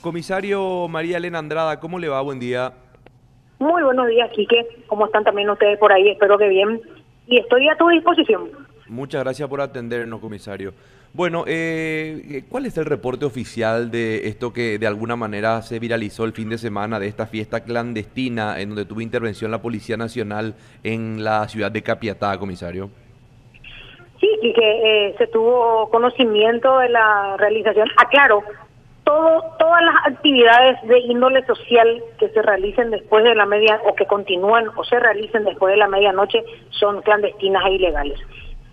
Comisario María Elena Andrada, ¿cómo le va? Buen día. Muy buenos días, Quique. ¿Cómo están también ustedes por ahí? Espero que bien. Y estoy a tu disposición. Muchas gracias por atendernos, comisario. Bueno, eh, ¿cuál es el reporte oficial de esto que de alguna manera se viralizó el fin de semana de esta fiesta clandestina en donde tuvo intervención la Policía Nacional en la ciudad de Capiatá, comisario? Sí, Quique, eh, se tuvo conocimiento de la realización. Aclaro, todo, todas las actividades de índole social que se realicen después de la media o que continúan o se realicen después de la medianoche son clandestinas e ilegales.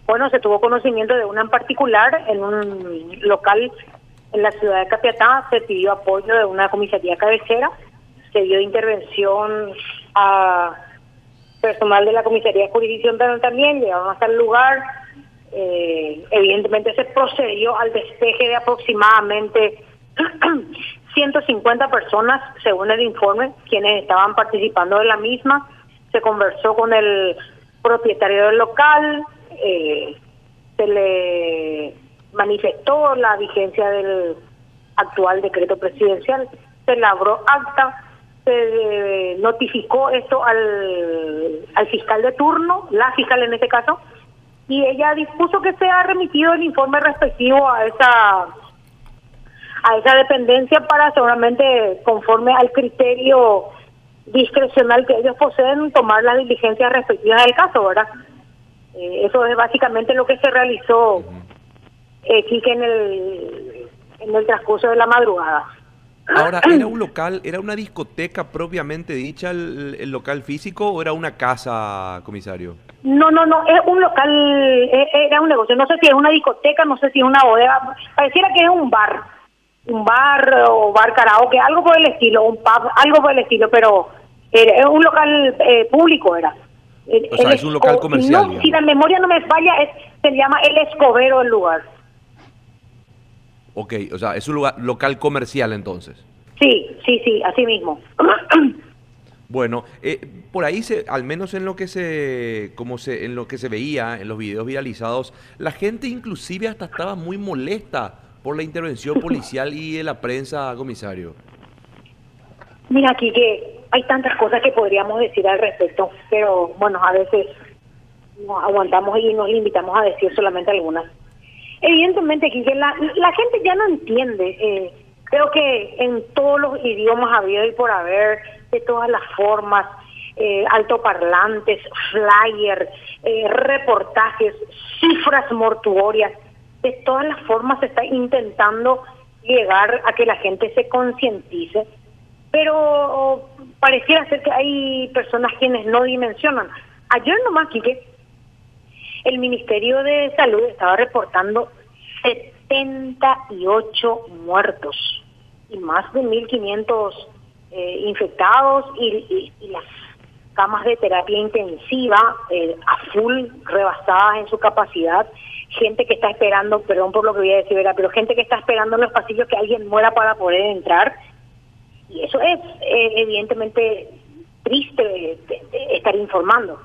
Bueno, se tuvo conocimiento de una en particular en un local en la ciudad de Capiatá, se pidió apoyo de una comisaría cabecera, se dio intervención a personal de la comisaría de jurisdicción también, llegaron hasta el lugar, eh, evidentemente se procedió al despeje de aproximadamente 150 personas, según el informe, quienes estaban participando de la misma. Se conversó con el propietario del local, eh, se le manifestó la vigencia del actual decreto presidencial, se labró acta, se notificó esto al, al fiscal de turno, la fiscal en este caso, y ella dispuso que sea remitido el informe respectivo a esa a esa dependencia para seguramente conforme al criterio discrecional que ellos poseen tomar las diligencias respectivas del caso, ¿verdad? Eh, eso es básicamente lo que se realizó eh, en el, en el transcurso de la madrugada. Ahora, ¿era un local, era una discoteca propiamente dicha el, local físico o era una casa, comisario? No, no, no, es un local, e, era un negocio. No sé si es una discoteca, no sé si es una bodega. Pareciera que es un bar un bar o bar karaoke, algo por el estilo, un pub, algo por el estilo, pero era un local eh, público era. O sea, es un local comercial. No, si la memoria no me falla, es, se llama El Escobero el lugar. Ok, o sea, es un lugar, local comercial entonces. Sí, sí, sí, así mismo. Bueno, eh, por ahí se, al menos en lo que se, como se, en lo que se veía en los videos viralizados, la gente inclusive hasta estaba muy molesta por la intervención policial y de la prensa, comisario? Mira, aquí que hay tantas cosas que podríamos decir al respecto, pero bueno, a veces nos aguantamos y nos limitamos a decir solamente algunas. Evidentemente, Quique, la, la gente ya no entiende. Eh, creo que en todos los idiomas habido y por haber, de todas las formas, eh, altoparlantes, flyers, eh, reportajes, cifras mortuorias, de todas las formas se está intentando llegar a que la gente se concientice, pero pareciera ser que hay personas quienes no dimensionan. Ayer nomás, Quique, el Ministerio de Salud estaba reportando 78 muertos y más de 1.500 eh, infectados y, las camas de terapia intensiva eh, a full, rebasadas en su capacidad gente que está esperando, perdón por lo que voy a decir, pero gente que está esperando en los pasillos que alguien muera para poder entrar. Y eso es eh, evidentemente triste estar informando.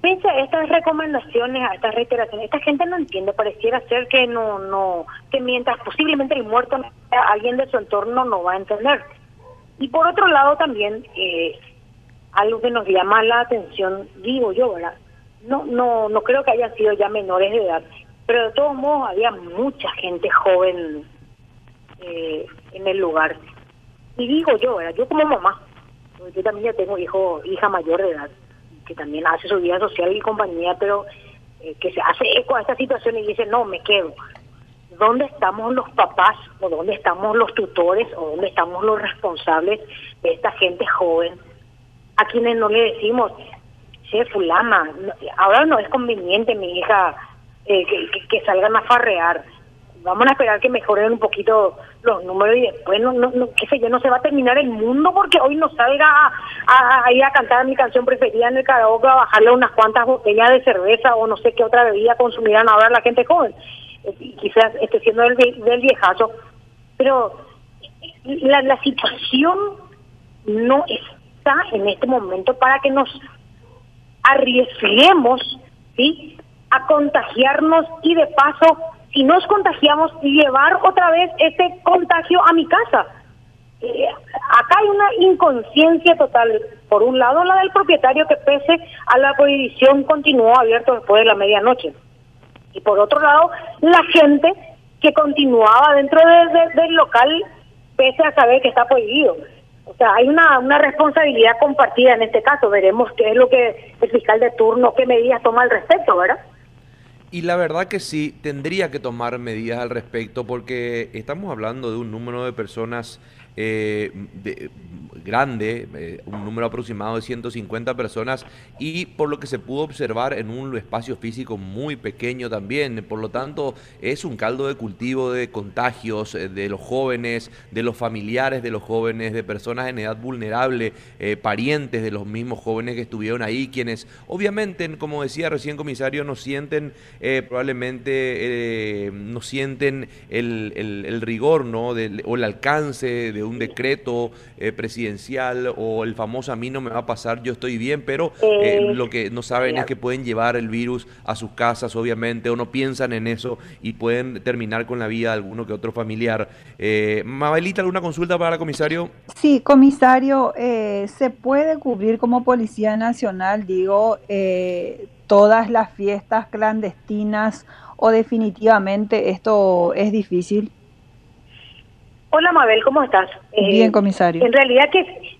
Pese estas recomendaciones, a estas reiteraciones, esta gente no entiende, pareciera ser que no, no, que mientras posiblemente el muerto alguien de su entorno no va a entender. Y por otro lado también, eh, algo que nos llama la atención, digo yo, ¿verdad? No, no, no creo que hayan sido ya menores de edad, pero de todos modos había mucha gente joven eh, en el lugar. Y digo yo, yo como mamá, yo también ya tengo hijo, hija mayor de edad, que también hace su vida social y compañía, pero eh, que se hace eco a esta situación y dice, no, me quedo. ¿Dónde estamos los papás o dónde estamos los tutores o dónde estamos los responsables de esta gente joven a quienes no le decimos, che, fulana, ahora no es conveniente, mi hija, eh, que, salgan a farrear. Vamos a esperar que mejoren un poquito los números y después, no, no, qué sé yo, no se va a terminar el mundo porque hoy no salga a, a, ir a cantar mi canción preferida en el karaoke, a bajarle unas cuantas botellas de cerveza o no sé qué otra bebida consumirán ahora la gente joven. Eh, quizás esté siendo del, del viejazo, pero la, la situación no está en este momento para que nos arriesguemos ¿sí? a contagiarnos y de paso, si nos contagiamos, llevar otra vez ese contagio a mi casa. eh, acá hay una inconsciencia total. Por un lado, la del propietario que pese a la prohibición continuó abierto después de la medianoche. Y por otro lado, la gente que continuaba dentro del local pese a saber que está prohibido. O sea, hay una, una responsabilidad compartida en este caso. Veremos qué es lo que el fiscal de turno, qué medidas toma al respecto, ¿verdad? Y la verdad que sí, tendría que tomar medidas al respecto porque estamos hablando de un número de personas eh, de, grande, eh, un número aproximado de 150 personas y por lo que se pudo observar en un espacio físico muy pequeño también. Por lo tanto, es un caldo de cultivo de contagios eh, de los jóvenes, de los familiares de los jóvenes, de personas en edad vulnerable, parientes de los mismos jóvenes que estuvieron ahí, quienes obviamente, como decía recién comisario, no sienten probablemente, no sienten el, el, rigor ¿no? o el alcance de un decreto presidencial o el famoso a mí no me va a pasar, yo estoy bien, pero eh, eh, lo que no saben es que pueden llevar el virus a sus casas, obviamente, o no piensan en eso y pueden terminar con la vida de alguno que otro familiar. Eh, Mabelita, ¿alguna consulta para el comisario? Sí, comisario, eh, ¿se puede cubrir como Policía Nacional, digo, todas las fiestas clandestinas o definitivamente esto es difícil? Hola Mabel, ¿cómo estás? Bien, eh, comisario. En realidad que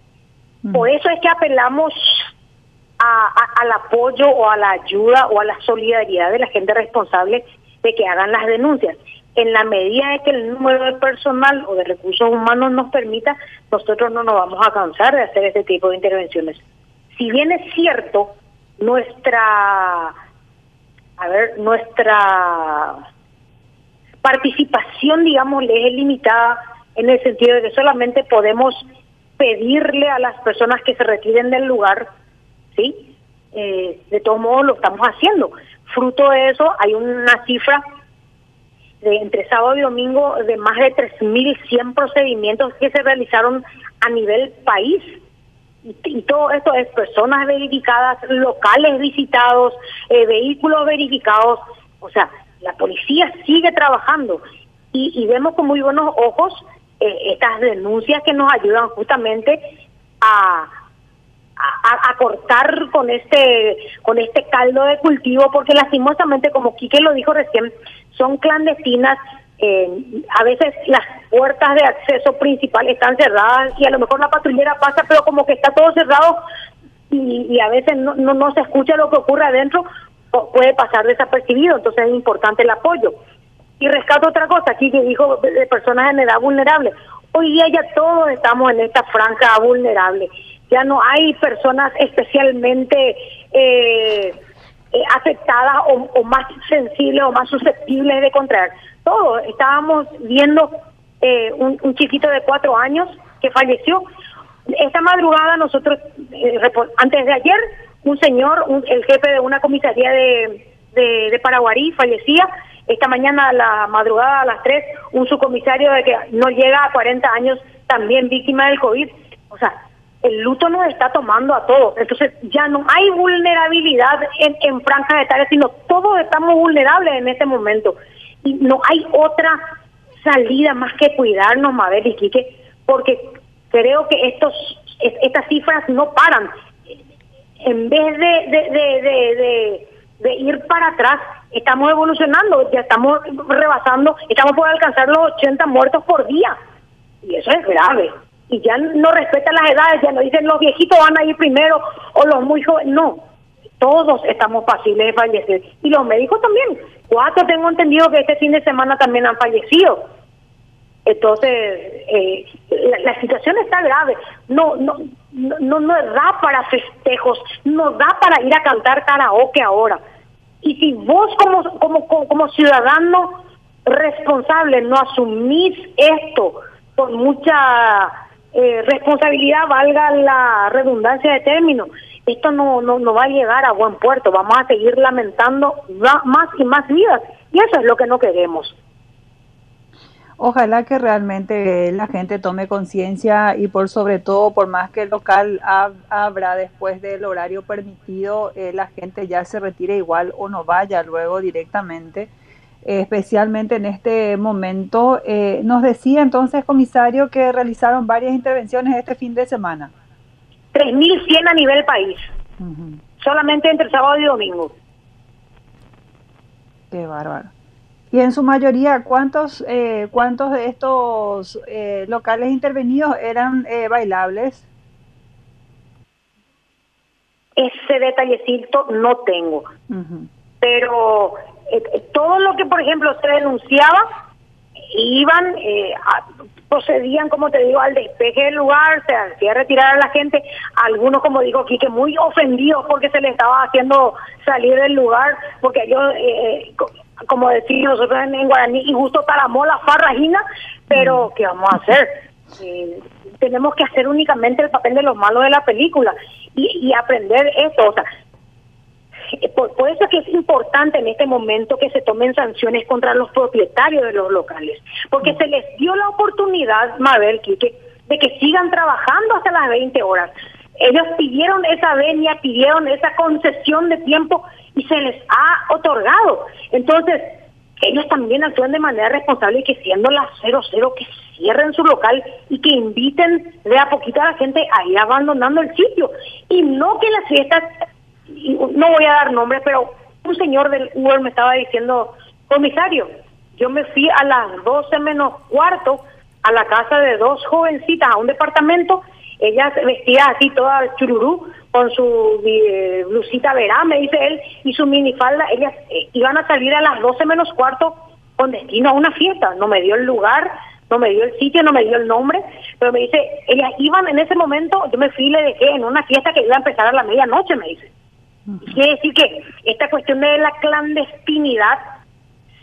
mm. por eso es que apelamos al apoyo o a la ayuda o a la solidaridad de la gente responsable de que hagan las denuncias. En la medida de que el número de personal o de recursos humanos nos permita, nosotros no nos vamos a cansar de hacer este tipo de intervenciones. Si bien es cierto, nuestra, a ver, nuestra participación, digamos, es limitada en el sentido de que solamente podemos pedirle a las personas que se retiren del lugar, ¿sí? Eh, de todos modos lo estamos haciendo. Fruto de eso hay una cifra de entre sábado y domingo de más de 3.100 procedimientos que se realizaron a nivel país. Y, todo esto es personas verificadas, locales visitados, eh, vehículos verificados. O sea, la policía sigue trabajando y, y vemos con muy buenos ojos eh, estas denuncias que nos ayudan justamente a, a, cortar con este con este caldo de cultivo porque lastimosamente como Quique lo dijo recién son clandestinas eh, a veces las puertas de acceso principal están cerradas y a lo mejor la patrullera pasa pero como que está todo cerrado y, y a veces no, no, no se escucha lo que ocurre adentro puede pasar desapercibido entonces es importante el apoyo y rescato otra cosa aquí que dijo de personas en edad vulnerable. Hoy día ya todos estamos en esta franja vulnerable. Ya no hay personas especialmente eh, eh, afectadas o, más sensibles o más susceptibles de contraer. Todos estábamos viendo eh, un, chiquito de cuatro años que falleció. Esta madrugada nosotros, antes de ayer, un señor, el jefe de una comisaría de, de, de Paraguarí fallecía esta mañana a la madrugada a las 3, un subcomisario de que no llega a 40 años, también víctima del COVID. O sea, el luto nos está tomando a todos. Entonces ya no hay vulnerabilidad en, en franja etaria, sino todos estamos vulnerables en este momento. Y no hay otra salida más que cuidarnos, Mabel y Quique, porque creo que estos estas cifras no paran. En vez de, de, de, de ir para atrás, estamos evolucionando, ya estamos rebasando, estamos por alcanzar los 80 muertos por día. Y eso es grave. Y ya no respetan las edades, ya no dicen los viejitos van a ir primero o los muy jóvenes. No, todos estamos fáciles de fallecer. Y los médicos también. Cuatro tengo entendido que este fin de semana también han fallecido. Entonces, eh, la, situación está grave. No, no, no, no da para festejos, no da para ir a cantar karaoke ahora. Y si vos como, como, como ciudadano responsable no asumís esto con mucha eh, responsabilidad, valga la redundancia de término, esto no, no, no va a llegar a buen puerto. Vamos a seguir lamentando más y más vidas. Y eso es lo que no queremos. Ojalá que realmente la gente tome conciencia y por sobre todo, por más que el local abra después del horario permitido, eh, la gente ya se retire igual o no vaya luego directamente. especialmente en este momento. Eh, nos decía entonces, comisario, que realizaron varias intervenciones este fin de semana. 3.100 a nivel país, solamente entre sábado y domingo. Qué bárbaro. Y en su mayoría, ¿cuántos, eh, cuántos de estos eh, locales intervenidos eran bailables? Ese detallecito no tengo. Pero eh, eh, todo lo que, por ejemplo, se denunciaba, iban, eh, procedían, como te digo, al despeje del lugar, se hacía retirar a la gente, algunos, como digo aquí, que muy ofendidos porque se les estaba haciendo salir del lugar, porque yo, como decimos nosotros en, Guaraní, y justo taramó la farragina, pero ¿qué vamos a hacer? tenemos que hacer únicamente el papel de los malos de la película y, y aprender eso, o sea, por, eso es que es importante en este momento que se tomen sanciones contra los propietarios de los locales, porque se les dio la oportunidad, Mabel, Quique, de que sigan trabajando hasta las 20 horas. Ellos pidieron esa venia, pidieron esa concesión de tiempo y se les ha otorgado. Entonces, ellos también actúan de manera responsable y que siendo las 00 que cierren su local y que inviten de a poquito a la gente a ir abandonando el sitio y no que las fiestas no voy a dar nombres, pero un señor del Uber me estaba diciendo, comisario, yo me fui a las 12 menos cuarto a la casa de dos jovencitas, a un departamento, ellas vestidas así toda chururú, con su eh, blusita verá, me dice él, y su minifalda, ellas eh, iban a salir a las 12 menos cuarto con destino a una fiesta, no me dio el lugar, no me dio el sitio, no me dio el nombre, pero me dice, ellas iban en ese momento, yo me fui y le dejé en una fiesta que iba a empezar a la medianoche, me dice. Quiere decir que esta cuestión de la clandestinidad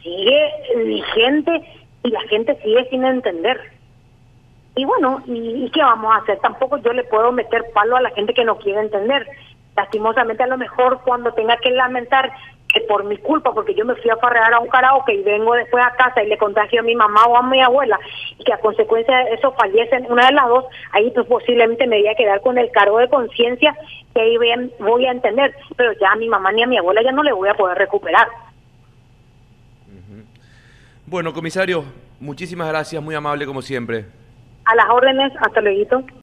sigue vigente y la gente sigue sin entender. Y bueno, ¿y, qué vamos a hacer? Tampoco yo le puedo meter palo a la gente que no quiere entender. Lastimosamente a lo mejor cuando tenga que lamentar que por mi culpa, porque yo me fui a farrear a un karaoke y vengo después a casa y le contagio a mi mamá o a mi abuela y que a consecuencia de eso fallecen una de las dos, ahí pues posiblemente me voy a quedar con el cargo de conciencia que ahí voy a entender, pero ya a mi mamá ni a mi abuela ya no le voy a poder recuperar. Bueno, comisario, muchísimas gracias, muy amable como siempre. A las órdenes, hasta luego.